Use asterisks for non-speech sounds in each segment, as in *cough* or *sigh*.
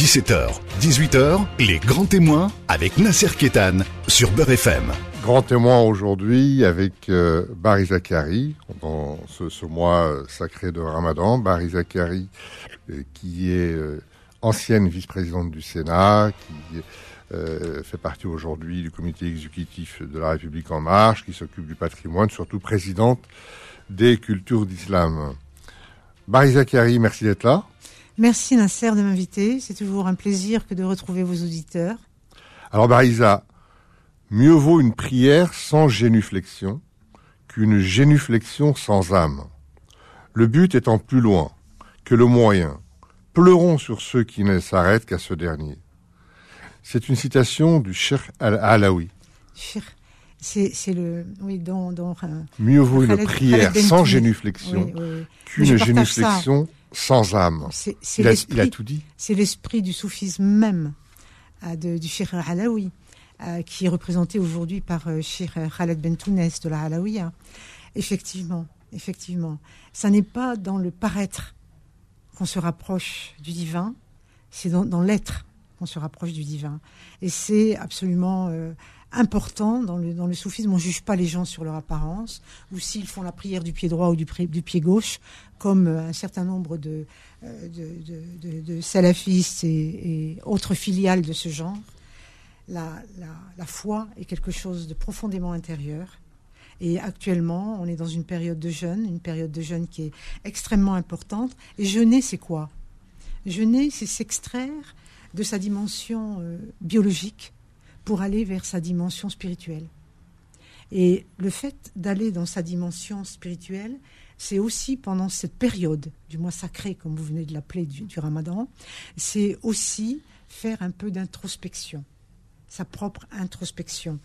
17h, 18h, les grands témoins avec Nasser Kétan sur Beurre FM. Grand témoin aujourd'hui avec euh, Barry Zakari dans ce, mois euh, sacré de Ramadan. Barry Zakari euh, qui est ancienne vice-présidente du Sénat, qui fait partie aujourd'hui du comité exécutif de la République en marche, qui s'occupe du patrimoine, surtout présidente des cultures d'islam. Barry Zakari, merci d'être là. Merci Nasser de m'inviter. C'est toujours un plaisir que de retrouver vos auditeurs. Alors Barisa, mieux vaut une prière sans génuflexion qu'une génuflexion sans âme. Le but étant plus loin que le moyen. Pleurons sur ceux qui ne s'arrêtent qu'à ce dernier. C'est une citation du Cheikh Al-Alawi. C'est le oui dont, euh, mieux vaut une prière sans génuflexion qu'une génuflexion sans âme. il, a, tout dit. C'est l'esprit du soufisme même euh, du Cheikh Alaoui, euh, qui est représenté aujourd'hui par euh, Cheikh Khaled Bentounes de la Alaouia. Effectivement, effectivement. Ça n'est pas dans le paraître qu'on se rapproche du divin, c'est dans, l'être qu'on se rapproche du divin. Et c'est absolument important dans le, dans le soufisme. On ne juge pas les gens sur leur apparence, ou s'ils font la prière du pied droit ou du, du pied gauche, comme euh, un certain nombre de, euh, salafistes et, autres filiales de ce genre. La, la, la, foi est quelque chose de profondément intérieur. Et actuellement, on est dans une période de jeûne, une période de jeûne qui est extrêmement importante. Et jeûner, c'est quoi? Jeûner, c'est s'extraire de sa dimension euh, biologique pour aller vers sa dimension spirituelle. Et le fait d'aller dans sa dimension spirituelle, c'est aussi pendant cette période du mois sacré, comme vous venez de l'appeler, du, ramadan, c'est aussi faire un peu d'introspection, sa propre introspection.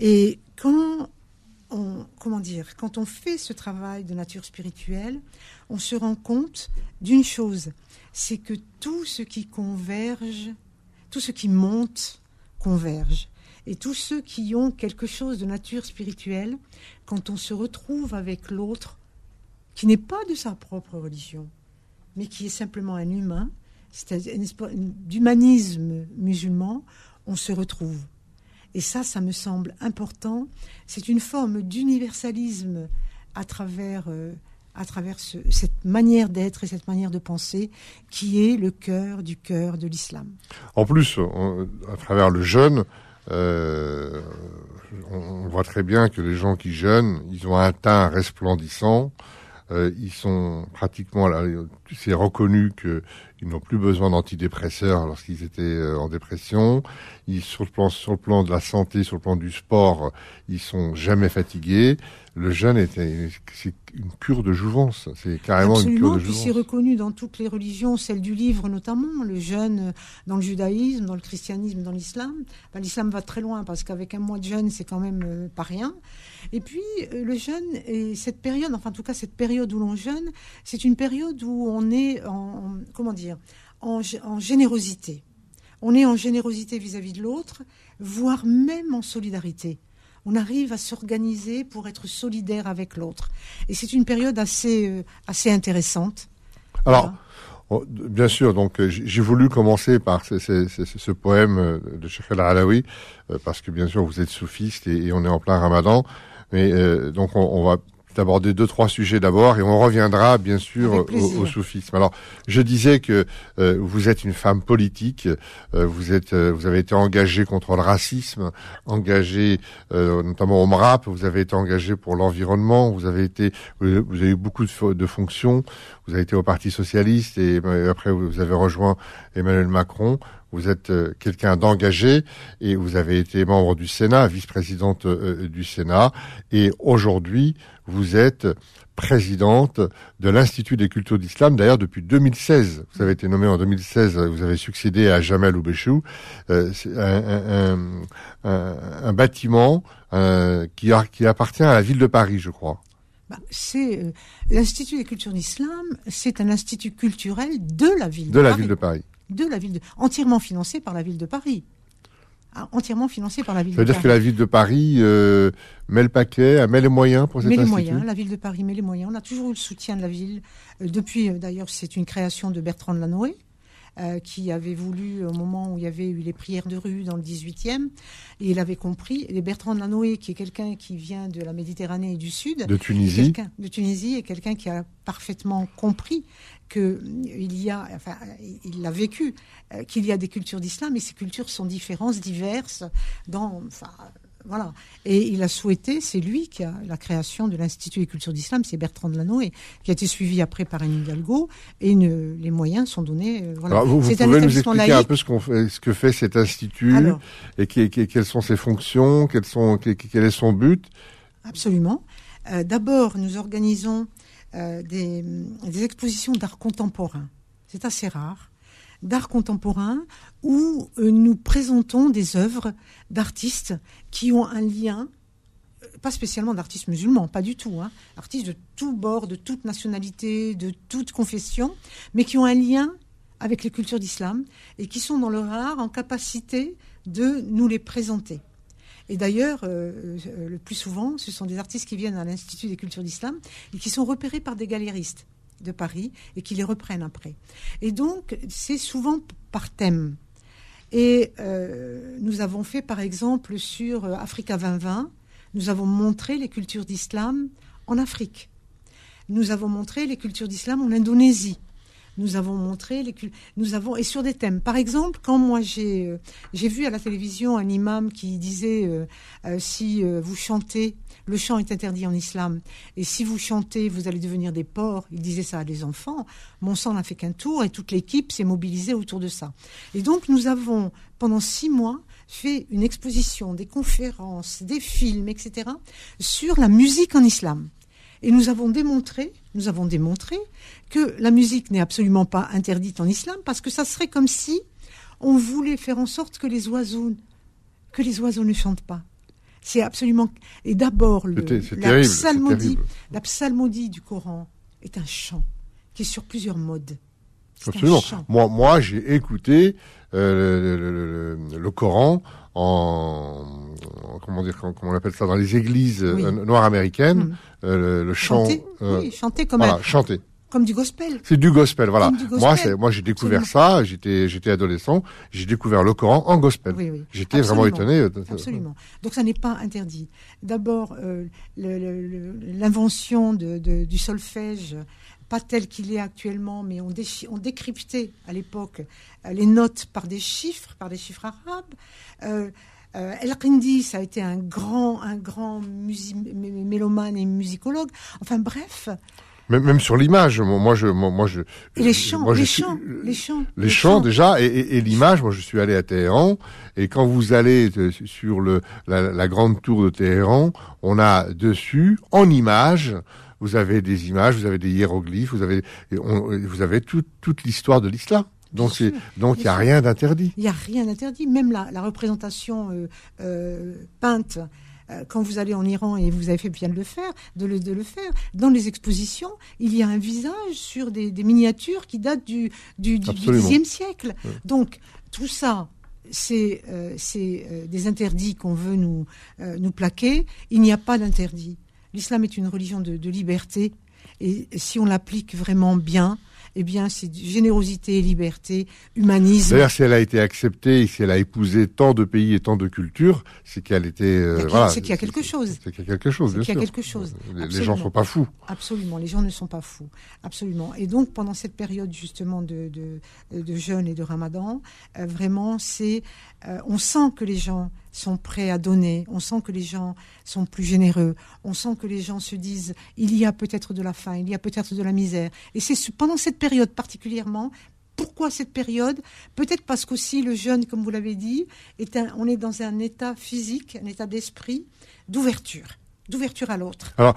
Et quand comment dire, quand on fait ce travail de nature spirituelle, on se rend compte d'une chose, c'est que tout ce qui converge, tout ce qui monte, convergent. Et tous ceux qui ont quelque chose de nature spirituelle, quand on se retrouve avec l'autre, qui n'est pas de sa propre religion, mais qui est simplement un humain, c'est d'humanisme musulman, on se retrouve. Et ça, ça me semble important. C'est une forme d'universalisme à travers, euh, à travers cette manière d'être et cette manière de penser qui est le cœur du cœur de l'islam. En plus, à travers le jeûne, euh, on, voit très bien que les gens qui jeûnent, ils ont un teint resplendissant. Euh, ils sont pratiquement. C'est reconnu qu'ils n'ont plus besoin d'antidépresseurs lorsqu'ils étaient euh, en dépression. Ils, sur le plan sur le plan de la santé, sur le plan du sport, ils sont jamais fatigués le jeûne est c'est une cure de jouvence. C'est carrément une cure de jouvence. c'est reconnu dans toutes les religions, celle du livre notamment, le jeûne dans le judaïsme, dans le christianisme, dans l'islam. l'islam va très loin parce qu'avec un mois de jeûne, c'est quand même euh, pas rien. Et puis euh, le jeûne et cette période, enfin en tout cas cette période où l'on jeûne, c'est une période où on est en, comment dire, en, en générosité. On est en générosité vis à -vis de l'autre, voire même en solidarité on arrive à s'organiser pour être solidaire avec l'autre. Et c'est une période assez, euh, assez intéressante. Alors, bien sûr, donc euh, j'ai voulu commencer par ce, poème euh, de Sheikh Al-Alawi, parce que bien sûr vous êtes soufiste et, on est en plein ramadan. Mais donc on va d'aborder deux trois sujets d'abord et on reviendra bien sûr au, soufisme. Alors, je disais que euh, vous êtes une femme politique, euh, vous êtes euh, vous avez été engagée contre le racisme, engagée notamment au MRAP, vous avez été engagée pour l'environnement, vous avez été vous avez eu beaucoup de, de, fonctions, vous avez été au Parti socialiste et après vous avez rejoint Emmanuel Macron. Vous êtes quelqu'un d'engagé et vous avez été membre du Sénat, vice-présidente du Sénat. Et aujourd'hui, vous êtes présidente de l'Institut des cultures d'islam, d'ailleurs depuis 2016. Vous avez été nommée en 2016, vous avez succédé à Jamel Oubechou. Euh, c'est un, bâtiment euh, qui, qui, appartient à la ville de Paris, je crois. Bah, c'est euh, l'Institut des cultures d'islam, c'est un institut culturel de la ville de, de la ville de Paris. De la ville de, entièrement financé par la ville de Paris. Ah, entièrement financé par la ville Ça veut dire que la ville de Paris euh, met le paquet, met les moyens pour cet met les moyens, la ville de Paris met les moyens. On a toujours eu le soutien de la ville. Euh, depuis, euh, d'ailleurs, c'est une création de Bertrand de Lanoé. euh, qui avait voulu, au moment où il y avait eu les prières de rue dans le 18e, et il avait compris, et Bertrand de Lanoé, qui est quelqu'un qui vient de la Méditerranée et du Sud, de Tunisie, de Tunisie, est quelqu'un qui a parfaitement compris que il y a, enfin, il l'a vécu, euh, qu'il y a des cultures d'islam, et ces cultures sont différentes, diverses, dans, enfin, voilà. Et il a souhaité, c'est lui qui a la création de l'Institut des cultures d'islam, c'est Bertrand de Lanoé, qui a été suivi après par Anne Hidalgo, et les moyens sont donnés. Euh, voilà. vous, pouvez nous expliquer un peu ce, qu'on fait, ce que fait cet institut et quelles sont ses fonctions, quels sont, quel est son but? Absolument. Euh, d'abord, nous organisons euh, des, des expositions d'art contemporain. C'est assez rare d'art contemporain où euh, nous présentons des œuvres d'artistes qui ont un lien, euh, pas spécialement d'artistes musulmans, pas du tout, hein, artistes de tout bord, de toute nationalité, de toute confession, mais qui ont un lien avec les cultures d'islam et qui sont dans leur art en capacité de nous les présenter. Et d'ailleurs, euh, le plus souvent, ce sont des artistes qui viennent à l'Institut des cultures d'islam et qui sont repérés par des galéristes de Paris et qui les reprennent après. Et donc, c'est souvent par thème. Et euh, nous avons fait, par exemple, sur euh, Africa 2020, nous avons montré les cultures d'islam en Afrique. Nous avons montré les cultures d'islam en Indonésie. Nous avons montré les nous avons et sur des thèmes. Par exemple, quand moi j'ai euh, j'ai vu à la télévision un imam qui disait si vous chantez le chant est interdit en islam. Et si vous chantez, vous allez devenir des porcs. Il disait ça à des enfants. Mon sang n'a fait qu'un tour et toute l'équipe s'est mobilisée autour de ça. Et donc, nous avons, pendant six mois, fait une exposition, des conférences, des films, etc., sur la musique en islam. Et nous avons démontré, nous avons démontré que la musique n'est absolument pas interdite en islam parce que ça serait comme si on voulait faire en sorte que les oiseaux, que les oiseaux ne chantent pas. C'est absolument. Et d'abord, la, psalmodie, la psalmodie du Coran est un chant qui est sur plusieurs modes. Absolument. Moi, moi j'ai écouté euh, le, Coran en, comment dire comment on appelle ça dans les églises euh, noires américaines mm. euh, le, chant chanter, oui, chanter comme voilà, chanter comme du gospel. C'est du gospel, voilà. Moi, c'est, moi, j'ai découvert ça. J'étais, j'étais adolescent. J'ai découvert le Coran en gospel. Oui, oui. J'étais vraiment étonné. Euh, Absolument. Donc, ça n'est pas interdit. D'abord, euh, l'invention de, de, du solfège, pas tel qu'il est actuellement, mais on, on décryptait à l'époque euh, les notes par des chiffres, par des chiffres arabes. Euh, euh, El Qindi, ça a été un grand, un grand mélomane et musicologue. Enfin bref, même, sur l'image, moi, je, moi, je. les chants, les, chants les chants, les chants, déjà, et, l'image. Moi, je suis allé à Téhéran, et quand vous allez sur le la, grande tour de Téhéran, on a dessus, en image, vous avez des images, vous avez des hiéroglyphes, vous avez, vous avez toute l'histoire de l'islam. Donc il y a rien d'interdit. Il y a rien d'interdit. Même la, la représentation euh, euh, peinte euh, quand vous allez en Iran, et vous avez fait bien de le faire, de le, de le faire, dans les expositions, il y a un visage sur des, miniatures qui datent du, du, du, Xe siècle. Donc, tout ça, c'est des interdits qu'on veut nous, nous plaquer. Il n'y a pas d'interdit. L'islam est une religion de, de liberté. Et si on l'applique vraiment bien, eh bien, c'est générosité, liberté, humanisme. D'ailleurs, si elle a été acceptée et si elle a épousé tant de pays et tant de cultures, c'est qu'elle était. Euh, c'est qu'il y a quelque chose. C'est qu'il y a quelque chose, bien. Il y a quelque chose. Les, gens ne sont pas fous. Absolument, les gens ne sont pas fous. Absolument. Et donc, pendant cette période justement de, de, de jeûne et de ramadan, euh, vraiment, c'est. Euh, on sent que les gens sont prêts à donner, on sent que les gens sont plus généreux, on sent que les gens se disent il y a peut-être de la faim, il y a peut-être de la misère. Et c'est pendant cette période particulièrement pourquoi cette période? Peut-être parce qu'aussi le jeune, comme vous l'avez dit, est on est dans un état physique, un état d'esprit d'ouverture d'ouverture à l'autre. Alors,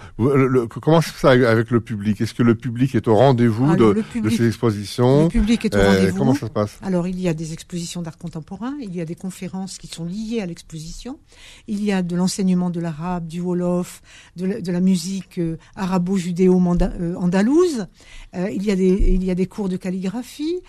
comment c'est ça avec le public? Est-ce que le public est au rendez-vous ah, de, ces expositions? Le public est au euh, rendez-vous. Comment ça se passe? Alors, il y a des expositions d'art contemporain, il y a des conférences qui sont liées à l'exposition, il y a de l'enseignement de l'arabe, du wolof, de la, musique euh, arabo-judéo-andalouse, euh, il, y a des, il y a des cours de calligraphie,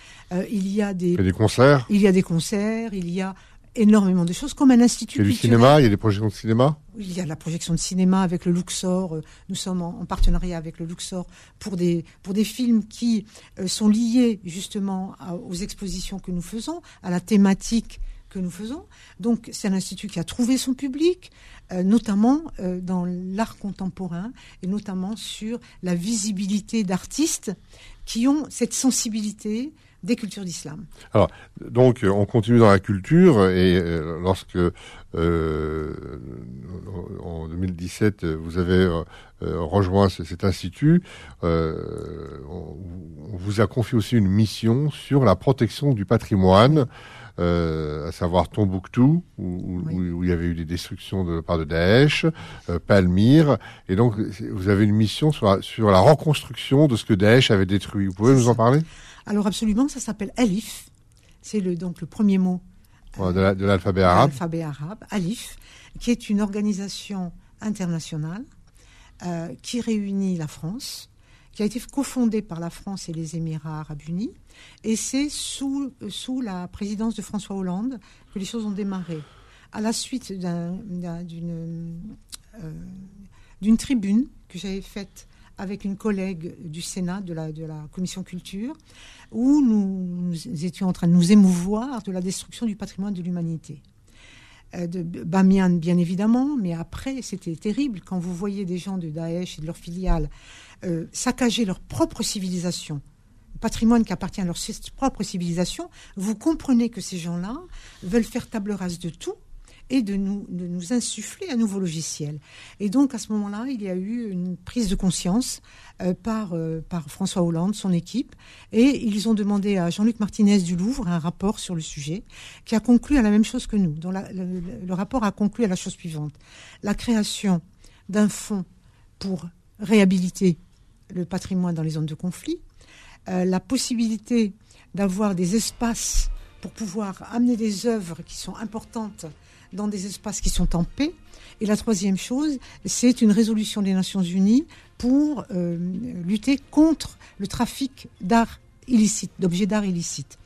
il y a des... des concerts? Il y a des concerts, il y a énormément de choses, comme un institut Il y a du cinéma, il y a des projections de cinéma? Il y a la projection de cinéma avec le Luxor. Euh, nous sommes en, partenariat avec le Luxor pour des, pour des films qui euh, sont liés justement aux expositions que nous faisons, à la thématique que nous faisons. Donc c'est un institut qui a trouvé son public, euh, notamment dans l'art contemporain et notamment sur la visibilité d'artistes qui ont cette sensibilité des cultures d'islam. Alors, donc, on continue dans la culture et euh, lorsque euh, en 2017 vous avez euh, rejoint cet institut, on, vous a confié aussi une mission sur la protection du patrimoine. à savoir Tombouctou, où, où, il y avait eu des destructions de la part de Daesh, Palmyre, et donc vous avez une mission sur la, sur la reconstruction de ce que Daesh avait détruit. Vous pouvez nous en parler? Alors absolument, ça s'appelle Alif. C'est le, donc le premier mot de l'alphabet arabe. L'alphabet arabe, Alif, qui est une organisation internationale euh, qui réunit la France, qui a été cofondée par la France et les Émirats arabes unis. Et c'est sous, sous la présidence de François Hollande que les choses ont démarré. À la suite d'une euh, d'une tribune que j'avais faite avec une collègue du Sénat, de la, commission culture, où nous, étions en train de nous émouvoir de la destruction du patrimoine de l'humanité. Euh, de bien évidemment, mais après, c'était terrible quand vous voyez des gens de Daesh et de leurs filiales euh, saccager leur propre civilisation, patrimoine qui appartient à leur propre civilisation, vous comprenez que ces gens-là veulent faire table rase de tout et de nous, insuffler un nouveau logiciel. Et donc à ce moment-là, il y a eu une prise de conscience euh, par, euh, par François Hollande, son équipe, et ils ont demandé à Jean-Luc Martinez du Louvre un rapport sur le sujet, qui a conclu à la même chose que nous. Dont le, rapport a conclu à la chose suivante la création d'un fonds pour réhabiliter le patrimoine dans les zones de conflit, euh, la possibilité d'avoir des espaces pour pouvoir amener des œuvres qui sont importantes dans des espaces qui sont en paix. Et la troisième chose, c'est une résolution des Nations Unies pour euh, lutter contre le trafic d'art illicite, d'objets d'art illicites.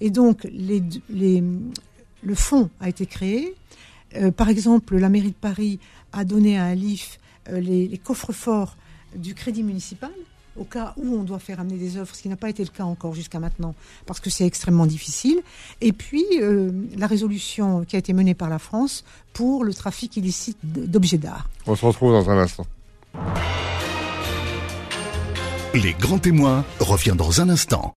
Et donc, le fonds a été créé. Euh, par exemple, la mairie de Paris a donné à Alif euh, les, les coffres forts du crédit municipal au cas où on doit faire amener des œuvres, ce qui n'a pas été le cas encore jusqu'à maintenant, parce que c'est extrêmement difficile. Et puis, euh, la résolution qui a été menée par la France pour le trafic illicite d'objets d'art. On se retrouve dans un instant. Les grands témoins revient dans un instant.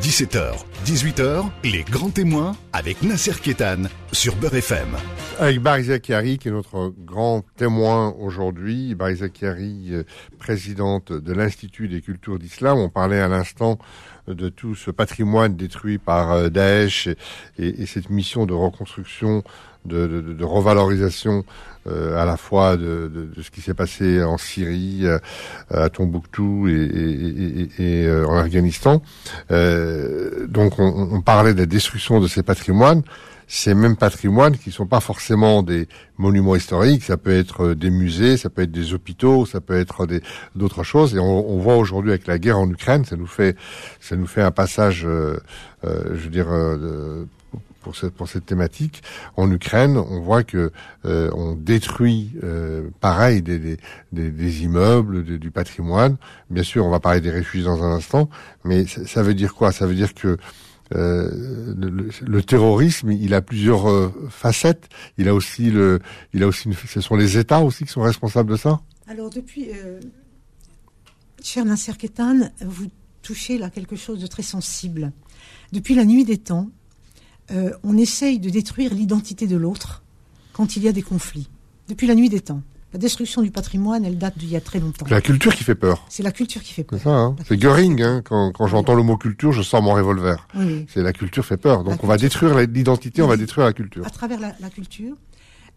17h, 18h, les grands témoins avec Nasser Kétan sur Beurre FM. Avec Barisa Kiari, qui est notre grand témoin aujourd'hui. Barisa Kiari, euh, présidente de l'Institut des cultures d'islam. On parlait à l'instant de tout ce patrimoine détruit par euh, Daesh et, cette mission de reconstruction, de, revalorisation à la fois de, ce qui s'est passé en Syrie, à Tombouctou et, en Afghanistan. donc on, on parlait de la destruction de ces patrimoines ces mêmes patrimoines qui sont pas forcément des monuments historiques, ça peut être euh, des musées, ça peut être des hôpitaux, ça peut être des d'autres choses. Et on, on voit aujourd'hui avec la guerre en Ukraine, ça nous fait ça nous fait un passage, euh, euh je veux dire. Euh, pour cette, pour cette thématique. En Ukraine, on voit que euh, on détruit pareil des, des, des, immeubles, du patrimoine. Bien sûr, on va parler des réfugiés dans un instant, mais ça, veut dire quoi? Ça veut dire que euh, le, terrorisme, il a plusieurs euh, facettes. Il a aussi le, il a aussi, ce sont les États aussi qui sont responsables de ça? Alors depuis, euh, cher Nasser Ketan, vous touchez là quelque chose de très sensible. Depuis la nuit des temps, on essaye de détruire l'identité de l'autre quand il y a des conflits. Depuis la nuit des temps. La destruction du patrimoine, elle date d'il y a très longtemps. C'est la culture qui fait peur. C'est la culture qui fait peur. C'est ça, hein. C'est Göring, hein. Quand, quand j'entends le mot culture, je sors mon revolver. Oui. C'est la culture fait peur. Donc on va détruire l'identité, on va détruire la culture. À travers la, la culture.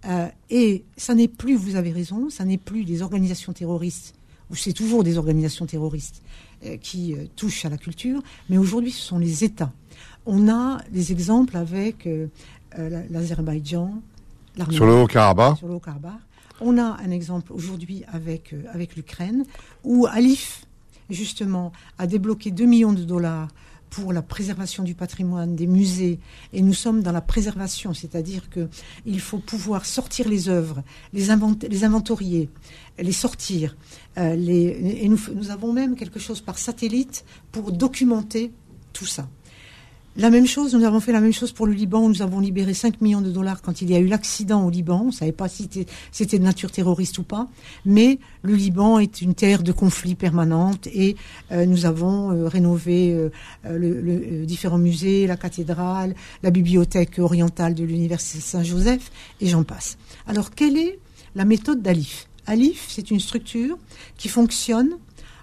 Euh, et ça n'est plus, vous avez raison, ça n'est plus des organisations terroristes, ou c'est toujours des organisations terroristes euh, qui euh, touchent à la culture, mais aujourd'hui ce sont les États. On a des exemples avec euh, euh l'Azerbaïdjan, l'Arménie. Sur le Haut-Karabakh. Sur le Haut-Karabakh. On a un exemple aujourd'hui avec, euh, avec l'Ukraine, où Alif, justement, a débloqué 2 millions de dollars pour la préservation du patrimoine, des musées, et nous sommes dans la préservation, c'est-à-dire que il faut pouvoir sortir les œuvres, les, les inventorier, les sortir, euh, les, et nous, nous avons même quelque chose par satellite pour documenter tout ça. La même chose, nous avons fait la même chose pour le Liban. Nous avons libéré 5 millions de dollars quand il y a eu l'accident au Liban. On ne savait pas si c'était de nature terroriste ou pas. Mais le Liban est une terre de conflit permanente et euh, nous avons euh, rénové euh, différents musées, la cathédrale, la bibliothèque orientale de l'Université Saint-Joseph et j'en passe. Alors, quelle est la méthode d'Alif? Alif, c'est une structure qui fonctionne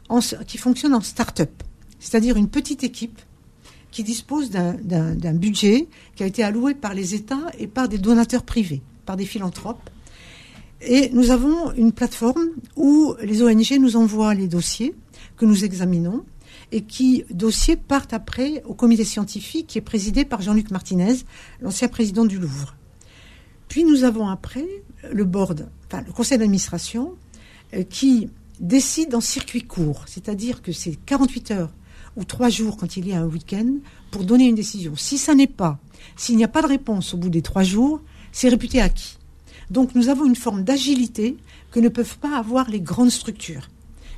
en, qui fonctionne en start-up, c'est-à-dire une petite équipe qui dispose d'un budget qui a été alloué par les États et par des donateurs privés, par des philanthropes. Et nous avons une plateforme où les ONG nous envoient les dossiers que nous examinons et qui, dossiers, partent après au comité scientifique qui est présidé par Jean-Luc Martinez, l'ancien président du Louvre. Puis nous avons après le board, enfin le conseil d'administration, euh, qui décide en circuit court, c'est-à-dire que c'est 48 heures ou trois jours quand il y a un week-end pour donner une décision. Si ça n'est pas, s'il n'y a pas de réponse au bout des trois jours, c'est réputé acquis. Donc nous avons une forme d'agilité que ne peuvent pas avoir les grandes structures,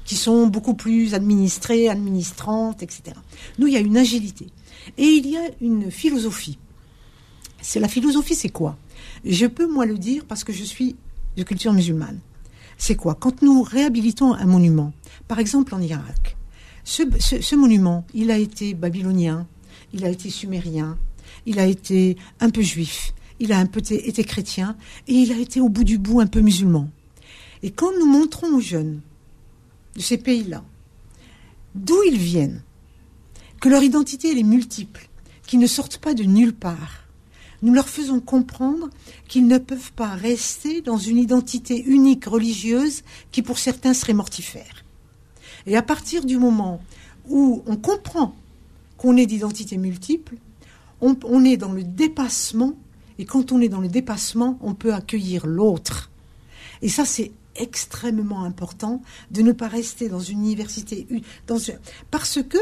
qui sont beaucoup plus administrées, administrantes, etc. Nous, il y a une agilité. Et il y a une philosophie. C'est la philosophie, c'est quoi? Je peux moi le dire parce que je suis de culture musulmane. C'est quoi? Quand nous réhabilitons un monument, par exemple en Irak, ce, monument, il a été babylonien, il a été sumérien, il a été un peu juif, il a un peu été chrétien, et il a été au bout du bout un peu musulman. Et quand nous montrons aux jeunes de ces pays-là d'où ils viennent, que leur identité est multiple, qu'ils ne sortent pas de nulle part, nous leur faisons comprendre qu'ils ne peuvent pas rester dans une identité unique religieuse qui pour certains serait mortifère. Et à partir du moment où on comprend qu'on est d'identité multiple, on, est dans le dépassement, et quand on est dans le dépassement, on peut accueillir l'autre. Et ça, c'est extrêmement important de ne pas rester dans une université. Parce que,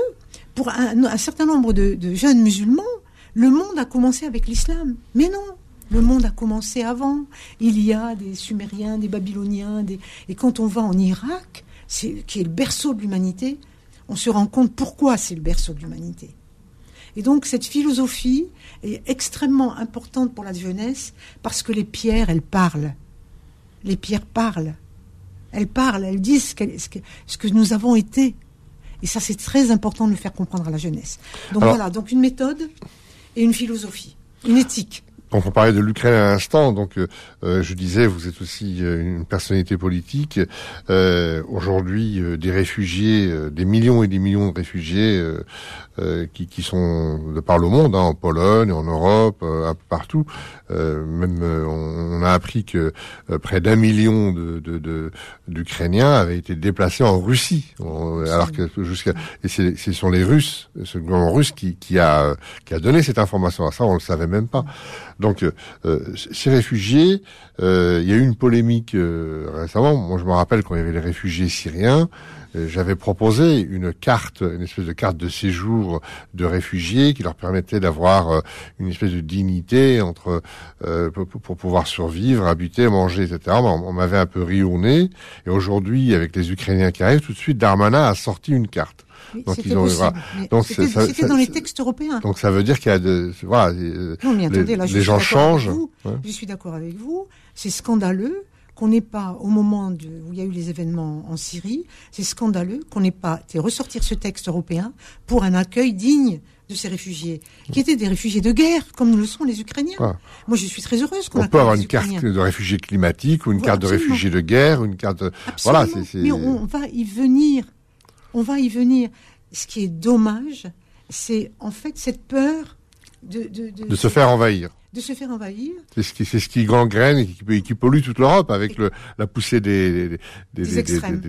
pour un, certain nombre de, jeunes musulmans, le monde a commencé avec l'islam. Mais non, le monde a commencé avant. Il y a des Sumériens, des Babyloniens, et quand on va en Irak, qui est le berceau de l'humanité, on se rend compte pourquoi c'est le berceau de l'humanité. Et donc cette philosophie est extrêmement importante pour la jeunesse parce que les pierres, elles parlent. Les pierres parlent. Elles parlent, elles disent ce que, ce que nous avons été. Et ça, c'est très important de le faire comprendre à la jeunesse. Donc voilà, donc une méthode et une philosophie, une éthique. Donc on parlait de l'Ukraine à l'instant, donc euh, euh, je disais, vous êtes aussi euh, une personnalité politique. Aujourd'hui, des réfugiés, des millions et des millions de réfugiés qui, qui, sont de par le monde, hein, en Pologne, en Europe, un peu partout. même on, a appris que près d'un million de, d'Ukrainiens avaient été déplacés en Russie, alors que jusqu'à et ce sont les Russes, ce gouvernement russe qui, qui a qui a donné cette information. À ça, on le savait même pas. Donc, euh, ces réfugiés, euh, il y a eu une polémique euh, récemment. Moi, je me rappelle quand il y avait les réfugiés syriens, j'avais proposé une carte, une espèce de carte de séjour de réfugiés qui leur permettait d'avoir une espèce de dignité entre pour, pouvoir survivre, habiter, manger, etc. On, m'avait un peu ri au nez. Et aujourd'hui, avec les Ukrainiens qui arrivent, tout de suite, Darmanin a sorti une carte donc ils ont donc c'était dans les textes européens. Donc ça veut dire qu'il y a de voilà euh, non, mais attendez, là, les gens changent. Je suis d'accord avec vous. C'est scandaleux qu'on n'ait pas, au moment de, où il y a eu les événements en Syrie, c'est scandaleux qu'on n'ait pas fait ressortir ce texte européen pour un accueil digne de ces réfugiés, qui étaient des réfugiés de guerre, comme nous le sont les Ukrainiens. Moi, je suis très heureuse qu'on On peut avoir une carte de réfugiés climatiques ou une carte de réfugiés de guerre, une carte. Voilà, c'est. Mais on va y venir on va y venir. Ce qui est dommage, c'est en fait cette peur de, de, se faire envahir. De se faire envahir. C'est ce qui, c'est ce qui gangrène et qui, pollue toute l'Europe avec le, la poussée des, des, extrêmes,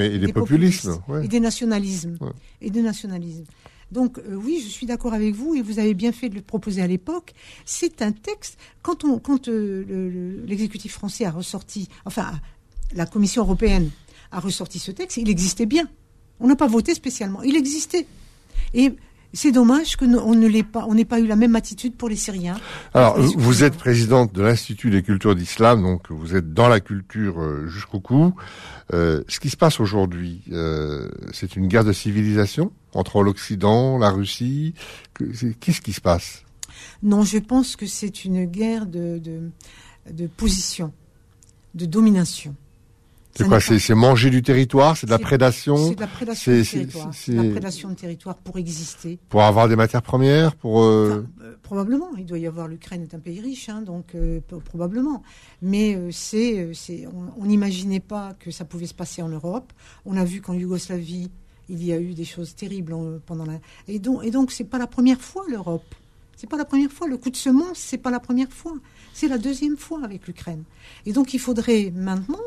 et, des, populismes. Et des nationalismes. Et des nationalismes. Donc euh, oui, je suis d'accord avec vous et vous avez bien fait de le proposer à l'époque. C'est un texte. Quand, on, quand euh, l'exécutif français a ressorti, enfin la Commission européenne a ressorti ce texte, il existait bien. On n'a pas voté spécialement. Il existait. Et C'est dommage que on ne l'ait pas, on n'ait pas eu la même attitude pour les Syriens. Alors, vous êtes présidente de l'Institut des cultures d'islam, donc vous êtes dans la culture euh, jusqu'au cou. Euh, ce qui se passe aujourd'hui, euh, c'est une guerre de civilisation entre l'Occident, la Russie. Qu'est-ce qui se passe? Non, je pense que c'est une guerre de, de, de position, de domination. C'est quoi C'est manger du territoire C'est de la prédation C'est de la prédation de territoire. C'est la prédation de territoire pour exister. Pour avoir des matières premières pour euh... euh probablement. Il doit y avoir. L'Ukraine est un pays riche, hein, donc euh, probablement. Mais c'est, c'est, on n'imaginait pas que ça pouvait se passer en Europe. On a vu qu'en Yougoslavie, il y a eu des choses terribles pendant la. Et donc, et donc, c'est pas la première fois l'Europe. C'est pas la première fois. Le coup de semence, c'est pas la première fois. C'est la deuxième fois avec l'Ukraine. Et donc, il faudrait maintenant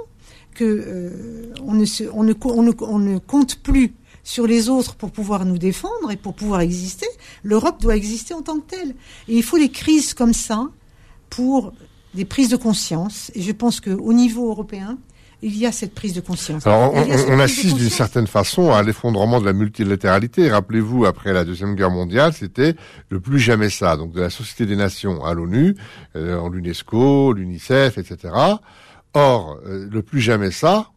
que euh, on, ne on, ne, on, ne, compte plus sur les autres pour pouvoir nous défendre et pour pouvoir exister. L'Europe doit exister en tant que telle. Et il faut des crises comme ça pour des prises de conscience. Et je pense qu'au niveau européen, il y a cette prise de conscience. Alors, on, assiste d'une certaine façon à l'effondrement de la multilatéralité. Rappelez-vous, après la Deuxième Guerre mondiale, c'était le plus jamais ça. Donc, de la Société des Nations à l'ONU, euh, en l'UNESCO, l'UNICEF, etc. Or, euh, le plus jamais ça,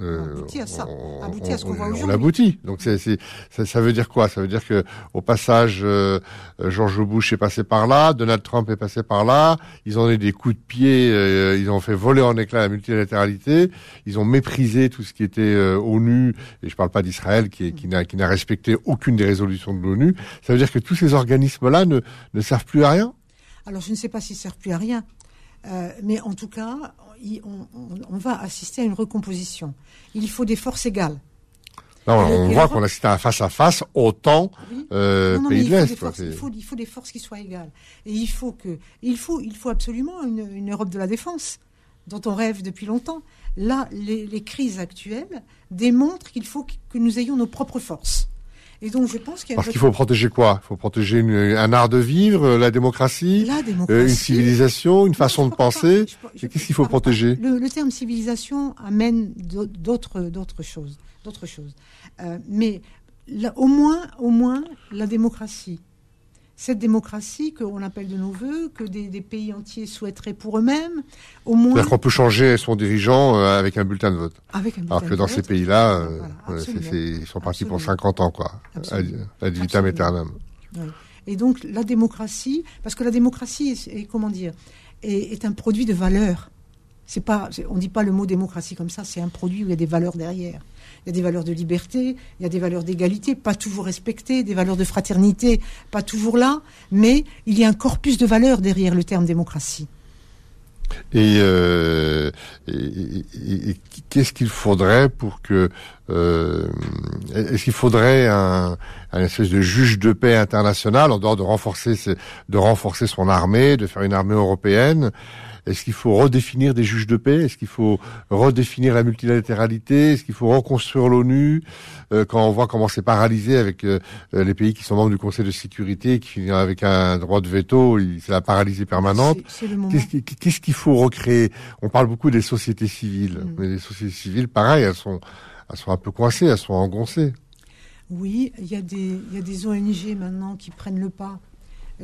euh, aboutit à ça, on, aboutit à ce qu'on voit aujourd'hui. On aboutit. Donc c'est, ça, ça, veut dire quoi? Ça veut dire que au passage, euh, George Bush est passé par là, Donald Trump est passé par là. Ils ont eu des coups de pied, euh, ils ont fait voler en éclats la multilatéralité. Ils ont méprisé tout ce qui était euh, ONU. Et je parle pas d'Israël qui, qui n'a qui n'a respecté aucune des résolutions de l'ONU. Ça veut dire que tous ces organismes-là ne ne servent plus à rien? Alors je ne sais pas s'ils servent plus à rien. Euh, mais en tout cas, on, va assister à une recomposition. Il faut des forces égales. on voit qu'on assiste à un face-à-face autant euh, pays de l'Est. Il faut, il faut des forces qui soient égales. Et il faut, que, il faut, il faut absolument une, Europe de la défense dont on rêve depuis longtemps. Là, les, crises actuelles démontrent qu'il faut que nous ayons nos propres forces. Et donc, je pense qu'il Parce qu'il faut protéger quoi? Il faut protéger un art de vivre, euh, la démocratie, la démocratie une civilisation, une façon de penser. Qu'est-ce qu'il faut protéger? Le, terme civilisation amène d'autres d'autres choses, d'autres choses. Euh, mais au moins, au moins, la démocratie cette démocratie qu'on appelle de nos voeux, que des, pays entiers souhaiteraient pour eux-mêmes, au moins. C'est-à-dire qu'on peut changer son dirigeant euh, avec un bulletin de vote. Avec un bulletin Alors que dans ces pays-là, euh, ils sont partis pour 50 ans, quoi. Ad vitam aeternam. Et donc la démocratie, parce que la démocratie, est, comment dire, est, est, un produit de valeurs. C'est pas, on dit pas le mot démocratie comme ça. C'est un produit où il y a des valeurs derrière. Il y a des valeurs de liberté, il y a des valeurs d'égalité, pas toujours respectées, des valeurs de fraternité, pas toujours là, mais il y a un corpus de valeurs derrière le terme démocratie. Et, euh, qu'est-ce qu'il faudrait pour que euh, est-ce qu'il faudrait un, espèce de juge de paix international en dehors de renforcer son armée, de faire une armée européenne est-ce qu'il faut redéfinir des juges de paix? Est-ce qu'il faut redéfinir la multilatéralité? Est-ce qu'il faut reconstruire l'ONU? Euh, Quand on voit comment c'est paralysé avec euh, les pays qui sont membres du Conseil de sécurité, qui finissent avec un droit de veto, c'est la paralysie permanente. Qu'est-ce qu'il faut recréer? On parle beaucoup des sociétés civiles, mm. mais les sociétés civiles, pareil, elles sont, elles sont un peu coincées, elles sont engoncées. Oui, il y, a des, il y a des ONG maintenant qui prennent le pas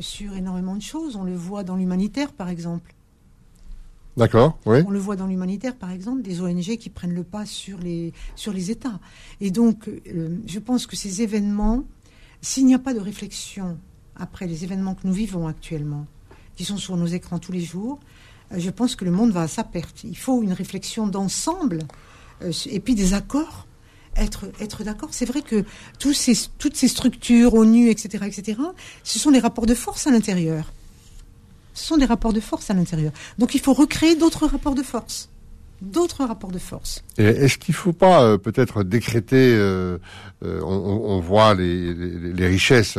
sur énormément de choses. On le voit dans l'humanitaire, par exemple. D'accord. On le voit dans l'humanitaire, par exemple, des ONG qui prennent le pas sur les, sur les États. Et donc, euh, je pense que ces événements, s'il n'y a pas de réflexion après les événements que nous vivons actuellement, qui sont sur nos écrans tous les jours, euh, je pense que le monde va à sa perte. Il faut une réflexion d'ensemble euh, et puis des accords. Être, être d'accord. C'est vrai que toutes ces structures, ONU, etc., etc., ce sont des rapports de force à l'intérieur. Ce sont des rapports de force à l'intérieur. Donc il faut recréer d'autres rapports de force d'autres rapports de force. Est-ce qu'il ne faut pas euh, peut-être décréter, euh, euh, on, voit les, les, richesses,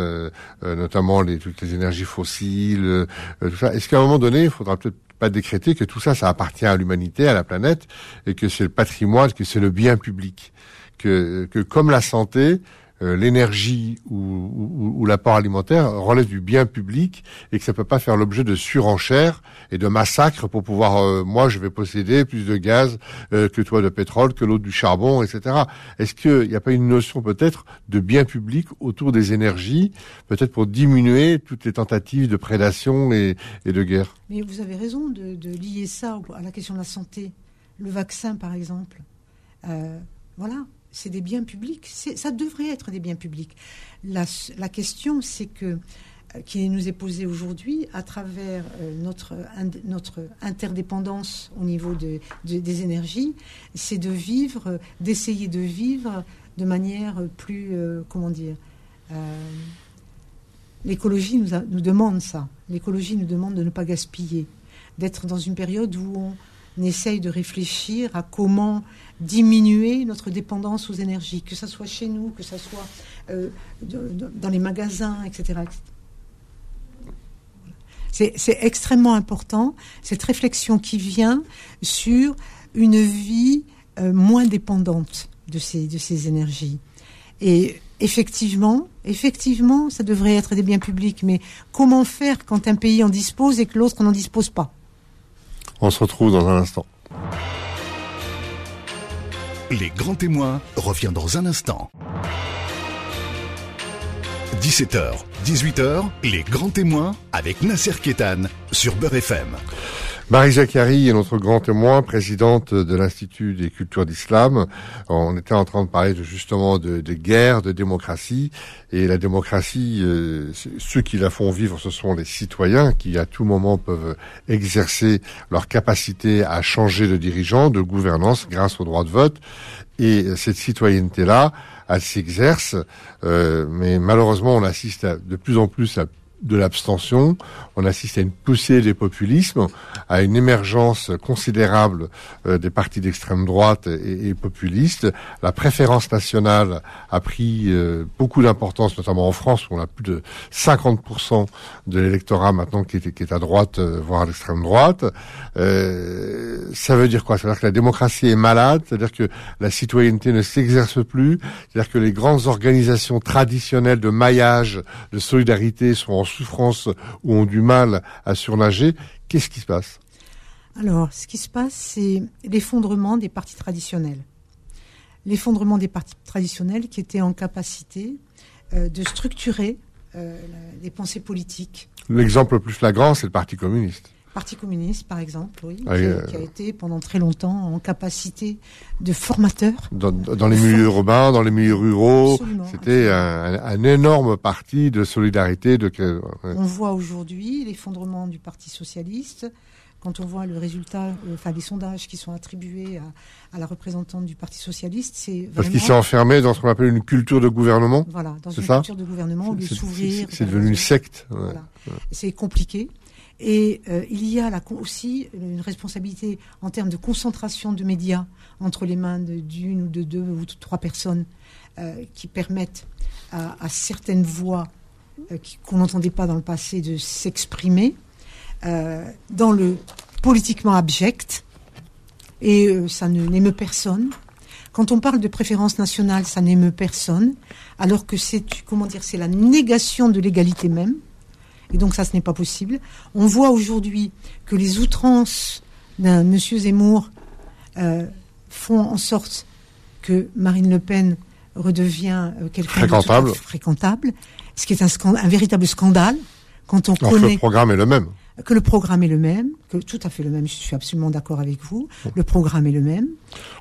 notamment les, toutes les énergies fossiles, tout ça. Est-ce qu'à un moment donné, il faudra peut-être pas décréter que tout ça, ça appartient à l'humanité, à la planète, et que c'est le patrimoine, que c'est le bien public, que, que comme la santé, euh, l'énergie ou, l'apport alimentaire relève du bien public et que ça peut pas faire l'objet de surenchères et de massacres pour pouvoir, euh, moi, je vais posséder plus de gaz euh, que toi de pétrole, que l'autre du charbon, etc. Est-ce qu'il n'y a pas une notion peut-être de bien public autour des énergies, peut-être pour diminuer toutes les tentatives de prédation et, de guerre? Mais vous avez raison de, de, lier ça à la question de la santé. Le vaccin, par exemple. voilà, c'est des biens publics. Ça devrait être des biens publics. La, question, c'est que euh, qui nous est posée aujourd'hui à travers euh, notre, notre interdépendance au niveau de, des énergies, c'est de vivre, d'essayer de vivre de manière plus, euh, comment dire, l'écologie nous, nous demande ça. L'écologie nous demande de ne pas gaspiller, d'être dans une période où on, essaye de réfléchir à comment diminuer notre dépendance aux énergies, que ce soit chez nous, que ce soit euh, dans les magasins, etc. C'est extrêmement important, cette réflexion qui vient sur une vie euh, moins dépendante de ces, de ces énergies. Et effectivement, effectivement, ça devrait être des biens publics, mais comment faire quand un pays en dispose et que l'autre n'en dispose pas? On se retrouve dans un instant. Les grands témoins revient dans un instant. 17h, 18h, les grands témoins avec Nasser Kétan sur Beurre FM. Marie Zakari est notre grand témoin, présidente de l'Institut des cultures d'islam. On était en train de parler de, justement de, guerre, de démocratie. Et la démocratie, euh, ceux qui la font vivre, ce sont les citoyens qui à tout moment peuvent exercer leur capacité à changer de dirigeant, de gouvernance grâce au droit de vote. Et cette citoyenneté-là, elle s'exerce, euh, mais malheureusement on assiste de plus en plus à de l'abstention, on assiste à une poussée des populismes, à une émergence considérable euh, des partis d'extrême droite et, populistes. La préférence nationale a pris euh, beaucoup d'importance, notamment en France, où on a plus de 50% de l'électorat maintenant qui est, à droite, euh, voire à l'extrême droite. ça veut dire quoi? Ça veut dire que la démocratie est malade, c'est-à-dire que la citoyenneté ne s'exerce plus, c'est-à-dire que les grandes organisations traditionnelles de maillage, de solidarité sont en souffrance ou ont du mal à surnager. Qu'est-ce qui se passe? Alors, ce qui se passe, c'est l'effondrement des partis traditionnels. L'effondrement des partis traditionnels qui étaient en capacité euh, de structurer euh, les pensées politiques. L'exemple le plus flagrant, c'est le Parti communiste. Parti communiste, par exemple, oui, qui, a été pendant très longtemps en capacité de formateur. Dans, les milieux urbains, dans les milieux ruraux, c'était un, énorme parti de solidarité. De... On voit aujourd'hui l'effondrement du Parti socialiste. Quand on voit le résultat, euh, enfin les sondages qui sont attribués à, la représentante du Parti socialiste, c'est parce qu'il s'est enfermé dans ce qu'on appelle une culture de gouvernement. Voilà, dans une culture de gouvernement au lieu de s'ouvrir. C'est devenu une secte. C'est compliqué. Et euh, il y a aussi une responsabilité en termes de concentration de médias entre les mains d'une ou de deux ou de trois personnes euh, qui permettent à, certaines voix euh, qu'on n'entendait pas dans le passé de s'exprimer dans le politiquement abject. Et ça n'émeut personne. Quand on parle de préférence nationale, ça n'émeut personne, alors que c'est comment dire, c'est la négation de l'égalité même. Et donc ça, ce n'est pas possible. On voit aujourd'hui que les outrances d'un monsieur Zemmour euh, font en sorte que Marine Le Pen redevient euh, quelqu'un fréquentable. fréquentable, ce qui est un, un véritable scandale quand on connaît. Le programme est le même que le programme est le même, que tout à fait le même, je suis absolument d'accord avec vous, le programme est le même.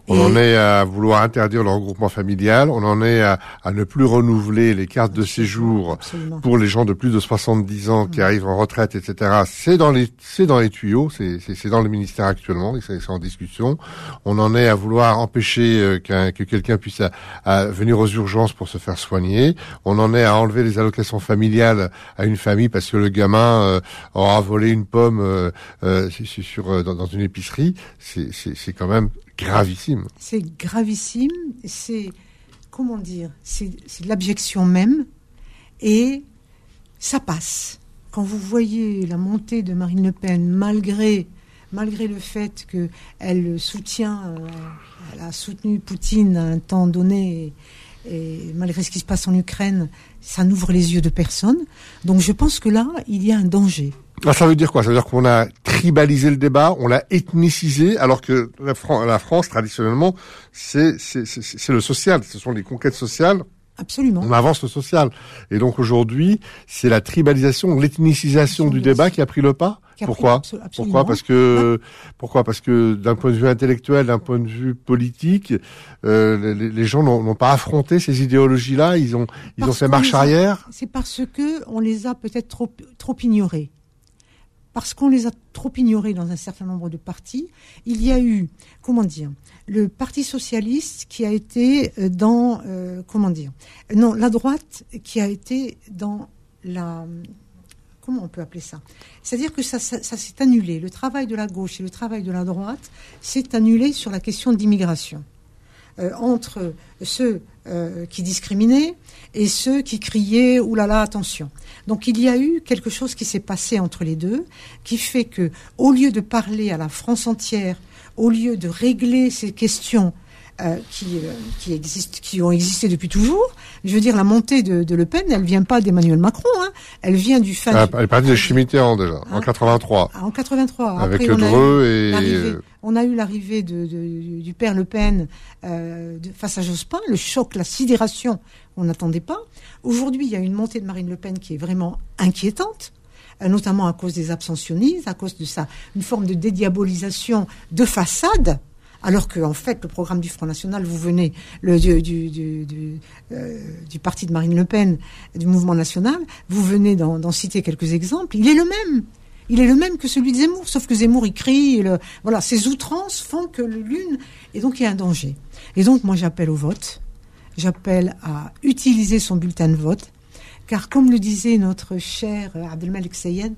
On en est à vouloir interdire le regroupement familial, on en est à, ne plus renouveler les cartes de séjour pour les gens de plus de 70 ans qui mm. arrivent en retraite, etc. C'est dans les c'est dans les tuyaux, c'est dans le ministère actuellement, c'est en discussion. On en est à vouloir empêcher euh, que quelqu'un puisse à, venir aux urgences pour se faire soigner. On en est à enlever les allocations familiales à une famille parce que le gamin euh, aura volé une pomme euh, euh, euh, dans, une épicerie, c'est quand même gravissime. C'est gravissime, c'est, comment dire, c'est l'abjection même, et ça passe. Quand vous voyez la montée de Marine Le Pen, malgré, malgré le fait qu'elle soutient, elle a soutenu Poutine à un temps donné, malgré ce qui se passe en Ukraine, ça n'ouvre les yeux de personne. Donc je pense que là, il y a un danger. Ah, ça veut dire quoi? Ça veut dire qu'on a tribalisé le débat, on l'a ethnicisé, alors que la, France, traditionnellement, c'est le social, ce sont les conquêtes sociales. Absolument. On avance le social. Et donc aujourd'hui, c'est la tribalisation, l'ethnicisation du débat qui a pris le pas? Pourquoi? Pourquoi? Parce que pourquoi? Parce que d'un point de vue intellectuel, d'un point de vue politique, euh, les, gens n'ont pas affronté ces idéologies-là. Ils ont ils ont fait marche arrière. C'est parce que on les a peut-être trop trop ignorés. Parce qu'on les a trop ignorés dans un certain nombre de partis, il y a eu, comment dire, le Parti socialiste qui a été euh, dans, euh, comment dire, non, la droite qui a été dans la, comment on peut appeler ça? C'est-à-dire que ça, s'est annulé. Le travail de la gauche et le travail de la droite s'est annulé sur la question d'immigration. Euh, entre ceux euh, qui discriminaient et ceux qui criaient ⁇ là là, attention !⁇ Donc il y a eu quelque chose qui s'est passé entre les deux, qui fait que, au lieu de parler à la France entière, au lieu de régler ces questions euh, qui, existent, qui ont existé depuis toujours. Je veux dire, la montée de, de Le Pen, elle vient pas d'Emmanuel Macron, hein. Elle vient du fin. Elle, est partie de Chimittéan déjà, en 83. Ah, en 83. Avec Après, Dreux et. On a eu l'arrivée de, de, du père Le Pen euh, de, face à Jospin, le choc, la sidération, on n'attendait pas. Aujourd'hui, il y a une montée de Marine Le Pen qui est vraiment inquiétante euh, notamment à cause des abstentionnistes, à cause de ça, une forme de dédiabolisation de façade alors qu'en en fait, le programme du Front National, vous venez euh, du, parti de Marine Le Pen, du mouvement national, vous venez d'en citer quelques exemples, il est le même. Il est le même que celui de Zemmour, sauf que Zemmour, il crie, voilà, ces outrances font que l'une, et donc il y a un danger. Et donc moi j'appelle au vote, j'appelle à utiliser son bulletin de vote, car comme le disait notre cher Abdelmalek Sayed,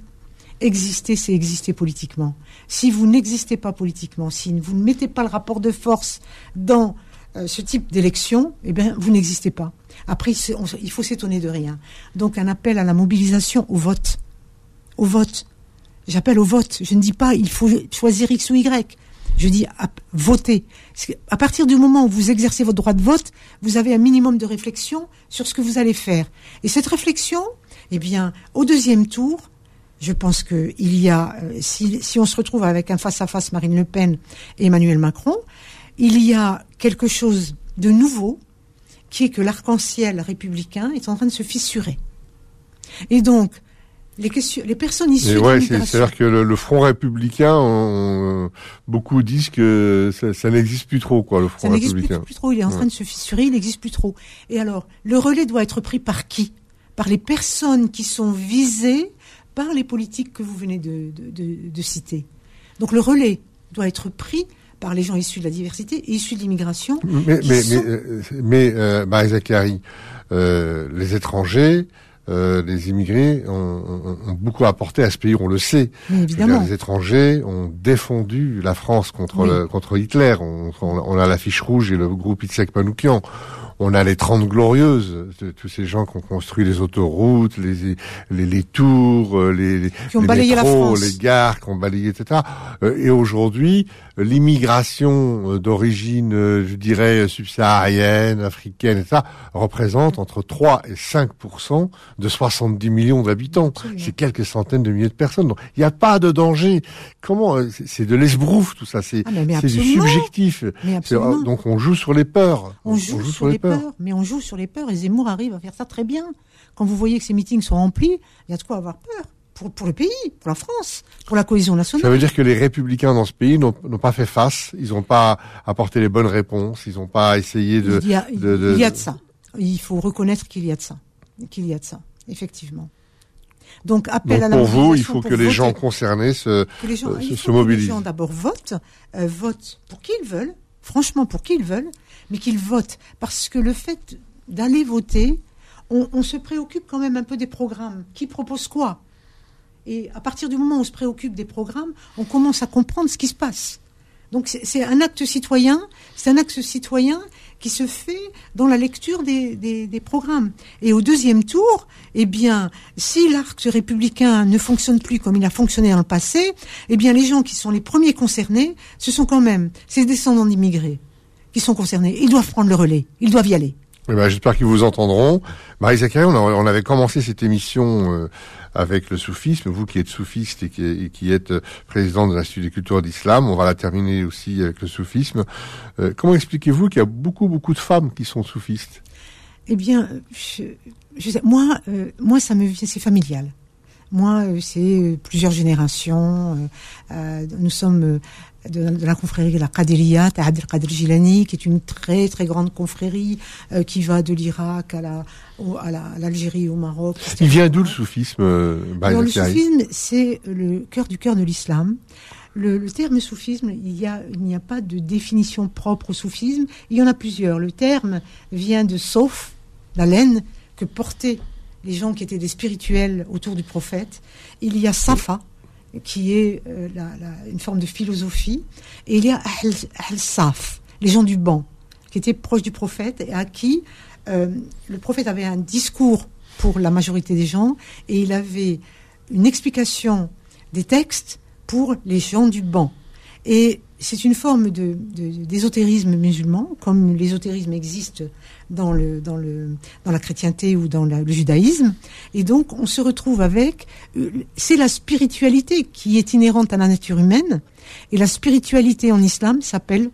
Exister, c'est exister politiquement. Si vous n'existez pas politiquement, si vous ne mettez pas le rapport de force dans euh, ce type d'élection, eh bien, vous n'existez pas. Après, il faut s'étonner de rien. Donc, un appel à la mobilisation, au vote. Au vote. J'appelle au vote. Je ne dis pas il faut choisir X ou Y. Je dis voter. À partir du moment où vous exercez votre droit de vote, vous avez un minimum de réflexion sur ce que vous allez faire. Et cette réflexion, eh bien, au deuxième tour, je pense qu'il y a, euh, si, si, on se retrouve avec un face-à-face Marine Le Pen et Emmanuel Macron, il y a quelque chose de nouveau qui est que l'arc-en-ciel républicain est en train de se fissurer. Et donc, les, questions, les personnes issues ouais, C'est-à-dire que le, Front républicain, beaucoup disent que ça, n'existe plus trop, quoi, le Front ça républicain. Plus, plus trop, il est en train de se fissurer, il n'existe plus trop. Et alors, le relais doit être pris par qui? Par les personnes qui sont visées par les politiques que vous venez de, de, citer. Donc le relais doit être pris par les gens issus de la diversité et issus de l'immigration. Mais, mais, mais, euh, bah, euh, les étrangers, euh, les immigrés ont, beaucoup apporté à ce pays, on le sait. évidemment. Les étrangers ont défendu la France contre, contre Hitler. On, on, a l'affiche rouge et le groupe Itzhak Manoukian on a les 30 glorieuses, de, tous ces gens qui ont construit les autoroutes, les, les, les tours, euh, les, les, métros, les gares, qui ont balayé, etc. Euh, et aujourd'hui, l'immigration euh, d'origine, je dirais, subsaharienne, africaine, etc., représente entre 3 et 5 de 70 millions d'habitants. C'est quelques centaines de milliers de personnes. Donc, il n'y a pas de danger. Comment C'est de l'esbrouf, tout ça. C'est ah, du subjectif. Donc, on joue sur les peurs. On, joue, sur, les mais on joue sur les peurs et Zemmour arrive à faire ça très bien. Quand vous voyez que ces meetings sont remplis, il y a de quoi avoir peur. Pour, pour, le pays, pour la France, pour la cohésion nationale. Ça veut dire que les républicains dans ce pays n'ont pas fait face, ils n'ont pas apporté les bonnes réponses, ils n'ont pas essayé de il, y a, de, il y a de ça. Il faut reconnaître qu'il y a de ça. Qu'il y a de ça, effectivement. Donc, appel à la pour vous, il faut que les gens concernés se, que les gens, euh, se, mobilisent. Que les gens d'abord votent, euh, votent pour qui ils veulent, franchement pour qui ils veulent, mais qu'ils votent. Parce que le fait d'aller voter, on, se préoccupe quand même un peu des programmes. Qui propose quoi? Et à partir du moment où on se préoccupe des programmes, on commence à comprendre ce qui se passe. Donc c'est un acte citoyen, c'est un acte citoyen qui se fait dans la lecture des, programmes. Et au deuxième tour, eh bien, si l'arc républicain ne fonctionne plus comme il a fonctionné dans le passé, eh bien, les gens qui sont les premiers concernés, ce sont quand même ces descendants d'immigrés qui sont concernés. Ils doivent prendre le relais. Ils doivent y aller. Eh ben, J'espère qu'ils vous entendront. Marie Zachary, on, avait commencé cette émission euh, avec le soufisme. Vous qui êtes soufiste et qui, êtes euh, président de l'Institut des cultures d'islam, on va la terminer aussi avec le soufisme. Euh, comment expliquez-vous qu'il y a beaucoup, beaucoup de femmes qui sont soufistes? Eh bien, moi, moi, ça me c'est familial. Moi, c'est plusieurs générations. nous sommes de, de, la confrérie de la Qadiriya, Abdel Qadir Jilani, qui est une très très grande confrérie euh, qui va de l'Irak à la à l'Algérie, au Maroc. Il vient d'où le soufisme euh, Alors, Le soufisme, c'est le cœur du cœur de l'islam. Le, le, terme soufisme, il y a, il n'y a pas de définition propre au soufisme. Il y en a plusieurs. Le terme vient de sauf, la laine que portaient les gens qui étaient des spirituels autour du prophète. Il y a safa, qui est euh, une forme de philosophie, et il y a Ahl-Saf, les gens du banc, qui étaient proches du prophète et à qui euh, le prophète avait un discours pour la majorité des gens, et il avait une explication des textes pour les gens du banc. Et c'est une forme d'ésotérisme musulman, comme l'ésotérisme existe dans, la chrétienté ou dans le judaïsme. Et donc, on se retrouve avec... Euh, c'est la spiritualité qui est inhérente à la nature humaine. Et la spiritualité en islam s'appelle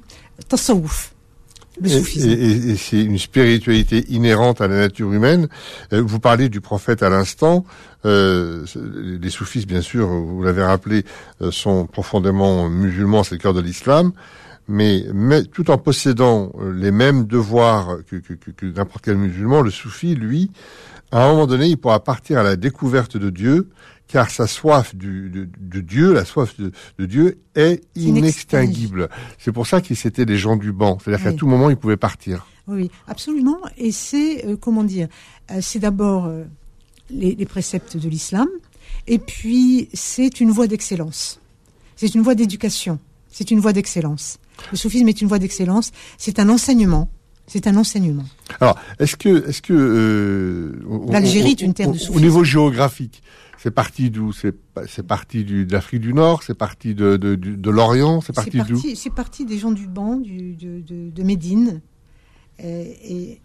tasawwuf. Le. Et, et, et c'est une spiritualité inhérente à la nature humaine. Euh, vous parlez du prophète à l'instant. Euh, les soufistes, bien sûr, vous l'avez rappelé, euh, sont profondément musulmans, c'est le cœur de l'islam. Mais, mais, tout en possédant les mêmes devoirs que, que, que, que n'importe quel musulman, le soufi, lui, à un moment donné, il pourra partir à la découverte de Dieu, car sa soif du, de, de, Dieu, la soif de, de Dieu, est inextinguible. C'est pour ça qu'ils étaient des gens du banc. C'est-à-dire oui. qu'à tout moment, ils pouvaient partir. Oui, absolument. Et c'est, euh, comment dire, euh, c'est d'abord euh, les, les, préceptes de l'islam, et puis c'est une voie d'excellence. C'est une voie d'éducation. C'est une voie d'excellence. Le soufisme est une voie d'excellence. C'est un enseignement. C'est un enseignement. Alors, est-ce que, est-ce que l'Algérie est une terre de soufisme Au niveau géographique, c'est parti d'où? C'est parti de l'Afrique du Nord, c'est parti de, l'Orient, c'est parti d'où? C'est parti des gens du banc, de, Médine. Et, et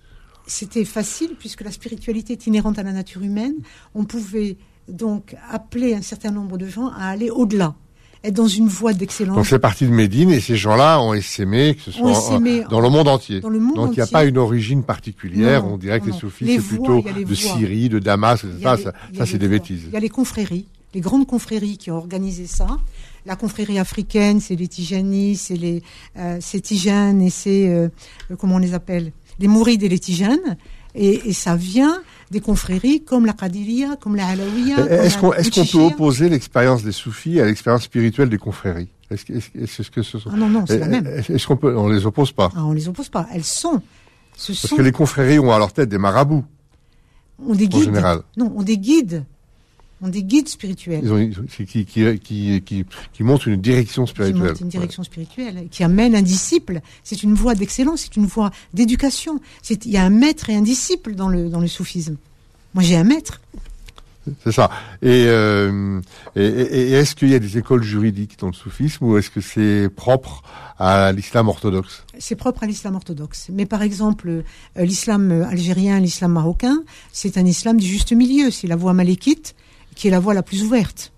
c'était facile puisque la spiritualité est inhérente à la nature humaine. On pouvait donc appeler un certain nombre de gens à aller au-delà être dans une voie d'excellence. Donc c'est parti de Médine et ces gens-là ont essaimé, que ce soit en, dans le monde entier. Dans le monde Donc il n'y a pas une origine particulière. Non, on dirait que les soufis c'est plutôt de voies. Syrie, de Damas, etc. Ça, ça, ça c'est des bêtises. Il y a les confréries, les grandes confréries qui ont organisé ça. La confrérie africaine, c'est les Tijani, c'est les euh, c'est Tijanes et c'est euh, comment on les appelle? Les Mourides et les Tijanes. Et, et ça vient des confréries comme la Qadiriya, comme la Alawiya. Est-ce qu'on est qu peut opposer l'expérience des soufis à l'expérience spirituelle des confréries? Est-ce que, est -ce, est -ce que ce sont ah Non, non, c'est la même. Est-ce qu'on peut On les oppose pas? Ah, On les oppose pas. Elles sont. Ce Parce sont... que les confréries ont à leur tête des marabouts. On des guides. En général. Non, on des guides ont des guides spirituels. Ils ont, qui, qui, qui, qui, qui montrent une direction spirituelle. Qui montrent une direction ouais. spirituelle, qui amène un disciple. C'est une voie d'excellence, c'est une voie d'éducation. Il y a un maître et un disciple dans le, dans le soufisme. Moi, j'ai un maître. C'est ça. Et, euh, et, et est-ce qu'il y a des écoles juridiques dans le soufisme ou est-ce que c'est propre à l'islam orthodoxe? C'est propre à l'islam orthodoxe. Mais par exemple, euh, l'islam algérien, l'islam marocain, c'est un islam du juste milieu. C'est la voie malékite qui est la voie la plus ouverte.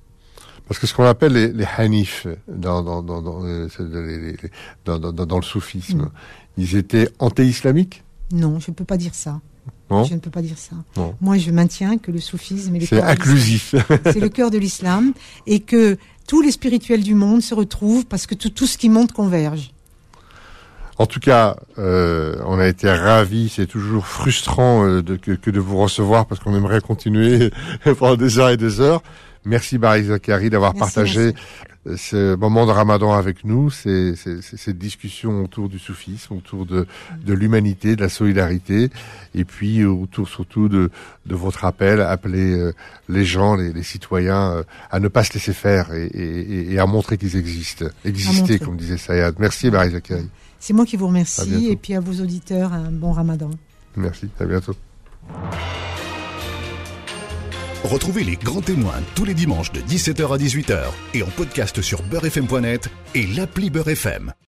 Parce que ce qu'on appelle les, les hanifs dans, le soufisme, mm. ils étaient anti-islamiques? Non, je ne peux pas dire ça. Non? Je ne peux pas dire ça. Non. Moi, je maintiens que le soufisme est le C'est inclusif. *laughs* C'est le cœur de l'islam et que tous les spirituels du monde se retrouvent parce que tout, tout ce qui monte converge. En tout cas, euh, on a été ravis. C'est toujours frustrant euh, de, que, que, de vous recevoir parce qu'on aimerait continuer *laughs* pendant des heures et des heures. Merci Barry Zakari d'avoir partagé merci. ce moment de Ramadan avec nous, cette discussion autour du soufisme, autour de, de l'humanité, de la solidarité, et puis autour surtout de, de votre appel, appeler euh, les gens, les, les citoyens, euh, à ne pas se laisser faire et, et, et à montrer qu'ils existent, exister, comme disait Sayad. Merci Barry Zakari. C'est moi qui vous remercie, et puis à vos auditeurs, un bon Ramadan. Merci, à bientôt. Retrouvez les grands témoins tous les dimanches de 17h à 18h et en podcast sur beurrefm.net et l'appli Beurrefm.